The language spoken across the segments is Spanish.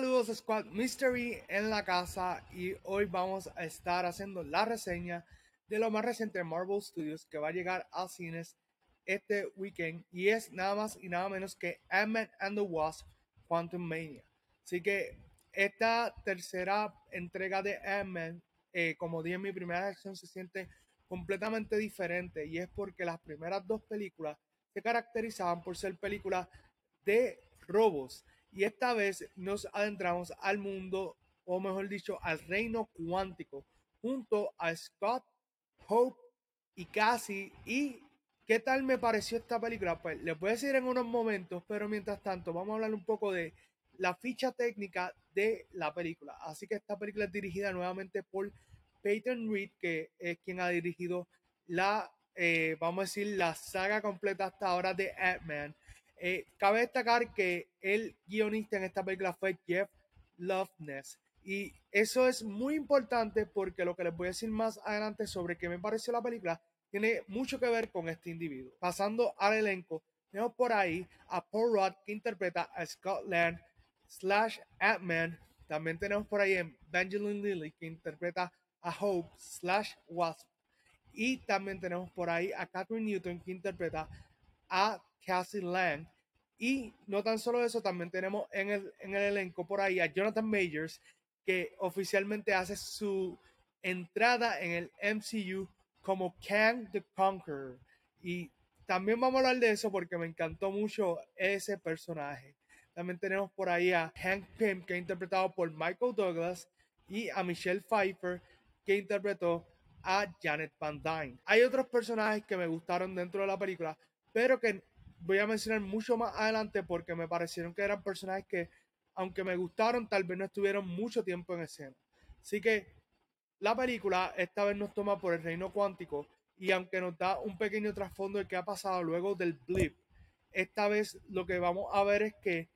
Saludos Squad Mystery en la casa y hoy vamos a estar haciendo la reseña de lo más reciente de Marvel Studios que va a llegar a cines este weekend y es nada más y nada menos que Ant-Man and the Wasp Quantum Mania. Así que esta tercera entrega de Ant-Man, eh, como dije en mi primera reacción, se siente completamente diferente y es porque las primeras dos películas se caracterizaban por ser películas de robos y esta vez nos adentramos al mundo, o mejor dicho, al reino cuántico, junto a Scott, Hope y Cassie. ¿Y qué tal me pareció esta película? Pues les voy a decir en unos momentos, pero mientras tanto vamos a hablar un poco de la ficha técnica de la película. Así que esta película es dirigida nuevamente por Peyton Reed, que es quien ha dirigido la, eh, vamos a decir, la saga completa hasta ahora de Ant-Man. Eh, cabe destacar que el guionista en esta película fue Jeff Loveness. Y eso es muy importante porque lo que les voy a decir más adelante sobre qué me pareció la película tiene mucho que ver con este individuo. Pasando al elenco, tenemos por ahí a Paul Rudd que interpreta a Scott Land slash Ant-Man. También tenemos por ahí a Benjamin Lilly que interpreta a Hope slash Wasp. Y también tenemos por ahí a Catherine Newton que interpreta a Cassie Lang. Y no tan solo eso, también tenemos en el, en el elenco por ahí a Jonathan Majors, que oficialmente hace su entrada en el MCU como Kang the Conqueror. Y también vamos a hablar de eso porque me encantó mucho ese personaje. También tenemos por ahí a Hank Pym, que es interpretado por Michael Douglas, y a Michelle Pfeiffer, que interpretó a Janet Van Dyne. Hay otros personajes que me gustaron dentro de la película, pero que voy a mencionar mucho más adelante porque me parecieron que eran personajes que, aunque me gustaron, tal vez no estuvieron mucho tiempo en escena. Así que la película esta vez nos toma por el reino cuántico y aunque nos da un pequeño trasfondo de qué ha pasado luego del blip, esta vez lo que vamos a ver es que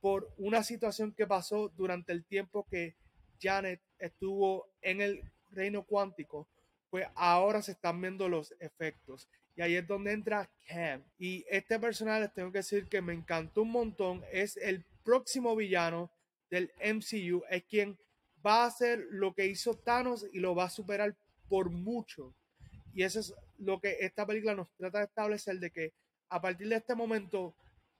por una situación que pasó durante el tiempo que Janet estuvo en el reino cuántico, pues ahora se están viendo los efectos. Y ahí es donde entra Cam. Y este personaje les tengo que decir que me encantó un montón. Es el próximo villano del MCU. Es quien va a hacer lo que hizo Thanos y lo va a superar por mucho. Y eso es lo que esta película nos trata de establecer de que a partir de este momento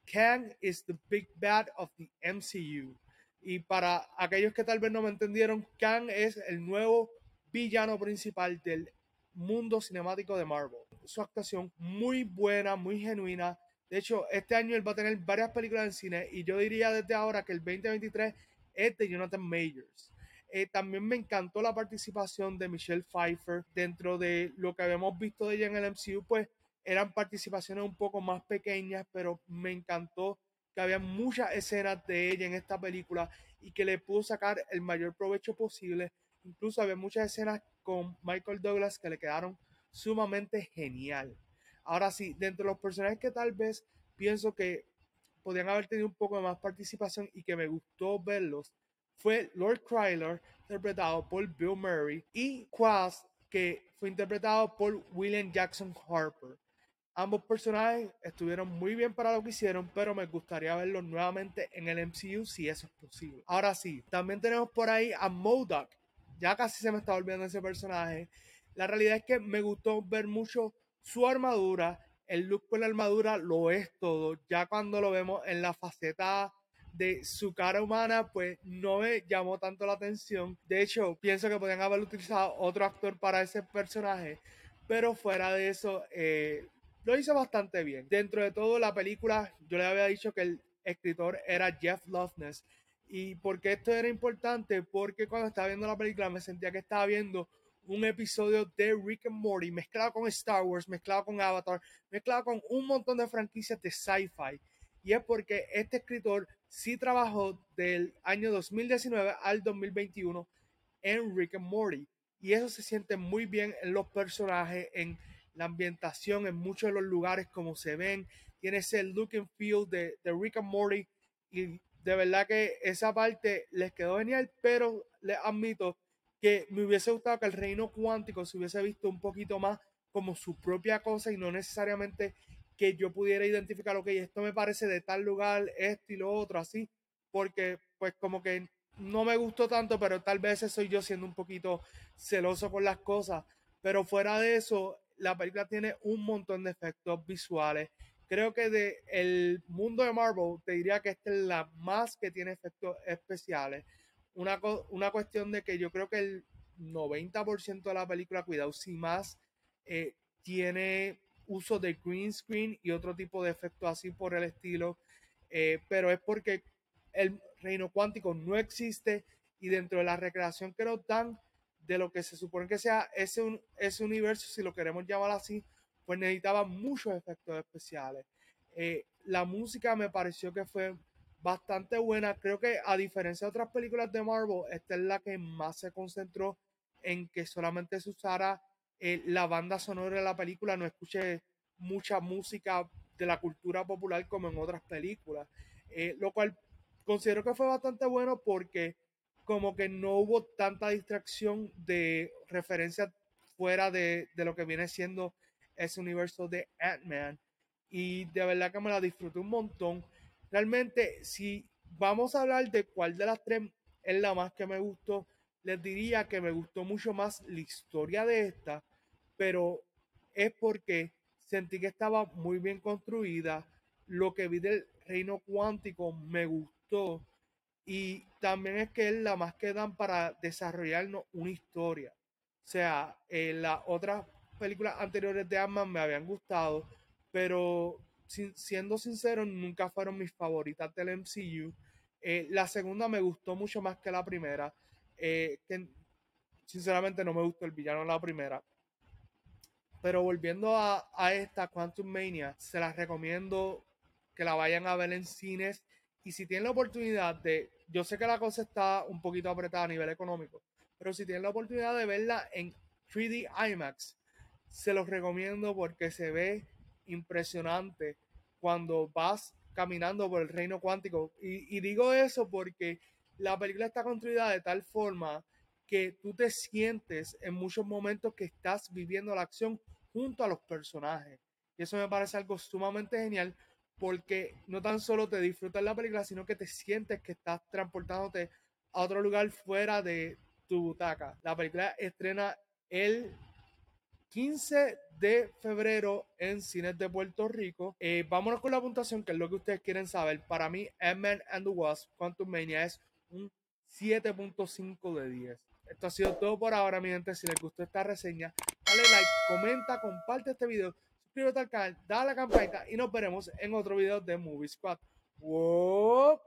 Kang is the big bad of the MCU. Y para aquellos que tal vez no me entendieron, Kang es el nuevo villano principal del mundo cinemático de Marvel. Su actuación muy buena, muy genuina. De hecho, este año él va a tener varias películas en cine y yo diría desde ahora que el 2023 es de Jonathan Majors. Eh, también me encantó la participación de Michelle Pfeiffer dentro de lo que habíamos visto de ella en el MCU, pues eran participaciones un poco más pequeñas, pero me encantó que había muchas escenas de ella en esta película y que le pudo sacar el mayor provecho posible. Incluso había muchas escenas con Michael Douglas que le quedaron sumamente genial. Ahora sí, dentro de los personajes que tal vez pienso que podrían haber tenido un poco de más participación y que me gustó verlos, fue Lord Kryler, interpretado por Bill Murray, y Quas, que fue interpretado por William Jackson Harper. Ambos personajes estuvieron muy bien para lo que hicieron, pero me gustaría verlos nuevamente en el MCU si eso es posible. Ahora sí, también tenemos por ahí a MODOK. Ya casi se me está olvidando ese personaje. La realidad es que me gustó ver mucho su armadura. El look con la armadura lo es todo. Ya cuando lo vemos en la faceta de su cara humana, pues no me llamó tanto la atención. De hecho, pienso que podrían haber utilizado otro actor para ese personaje. Pero fuera de eso, eh, lo hizo bastante bien. Dentro de todo, la película, yo le había dicho que el escritor era Jeff Loveness. ¿Y por qué esto era importante? Porque cuando estaba viendo la película me sentía que estaba viendo un episodio de Rick and Morty mezclado con Star Wars, mezclado con Avatar, mezclado con un montón de franquicias de sci-fi. Y es porque este escritor sí trabajó del año 2019 al 2021 en Rick and Morty. Y eso se siente muy bien en los personajes, en la ambientación en muchos de los lugares como se ven, tiene ese look and feel de, de Rick and Morty de verdad que esa parte les quedó genial, pero les admito que me hubiese gustado que el reino cuántico se hubiese visto un poquito más como su propia cosa y no necesariamente que yo pudiera identificar, ok, esto me parece de tal lugar, esto y lo otro, así. porque pues como que no me gustó tanto, pero tal vez soy yo siendo un poquito celoso con las cosas. Pero fuera de eso, la película tiene un montón de efectos visuales. Creo que de el mundo de Marvel, te diría que esta es la más que tiene efectos especiales. Una, una cuestión de que yo creo que el 90% de la película, cuidado, si más, eh, tiene uso de green screen y otro tipo de efectos así por el estilo. Eh, pero es porque el reino cuántico no existe y dentro de la recreación que nos dan de lo que se supone que sea ese, ese universo, si lo queremos llamar así, pues necesitaba muchos efectos especiales. Eh, la música me pareció que fue bastante buena. Creo que a diferencia de otras películas de Marvel, esta es la que más se concentró en que solamente se usara eh, la banda sonora de la película, no escuché mucha música de la cultura popular como en otras películas, eh, lo cual considero que fue bastante bueno porque como que no hubo tanta distracción de referencia fuera de, de lo que viene siendo ese universo de Ant-Man y de verdad que me la disfruté un montón. Realmente, si vamos a hablar de cuál de las tres es la más que me gustó, les diría que me gustó mucho más la historia de esta, pero es porque sentí que estaba muy bien construida. Lo que vi del reino cuántico me gustó. Y también es que es la más que dan para desarrollarnos una historia. O sea, en las otras películas anteriores de ant me habían gustado, pero siendo sincero, nunca fueron mis favoritas del MCU. Eh, la segunda me gustó mucho más que la primera. Eh, que sinceramente no me gustó el villano en la primera. Pero volviendo a, esta Quantum Mania, se las recomiendo que la vayan a ver en cines. Y si tienen la oportunidad de, yo sé que la cosa está un poquito apretada a nivel económico, pero si tienen la oportunidad de verla en 3D IMAX, se los recomiendo porque se ve impresionante cuando vas caminando por el reino cuántico. Y, digo eso porque la película está construida de tal forma que tú te sientes en muchos momentos que estás viviendo la acción junto a los personajes. Y eso me parece algo sumamente genial porque no tan solo te disfrutas la película, sino que te sientes que estás transportándote a otro lugar fuera de tu butaca. La película estrena el 15 de febrero en cines de Puerto Rico. Eh, vámonos con la puntuación, que es lo que ustedes quieren saber. Para mí, Ant-Man and the Wasp, Quantum Mania es un 7.5 de 10. Esto ha sido todo por ahora, mi gente. Si les gustó esta reseña, dale like, comenta, comparte este video, suscríbete al canal, dale a la campanita y nos veremos en otro video de Movie Squad. ¡Wow!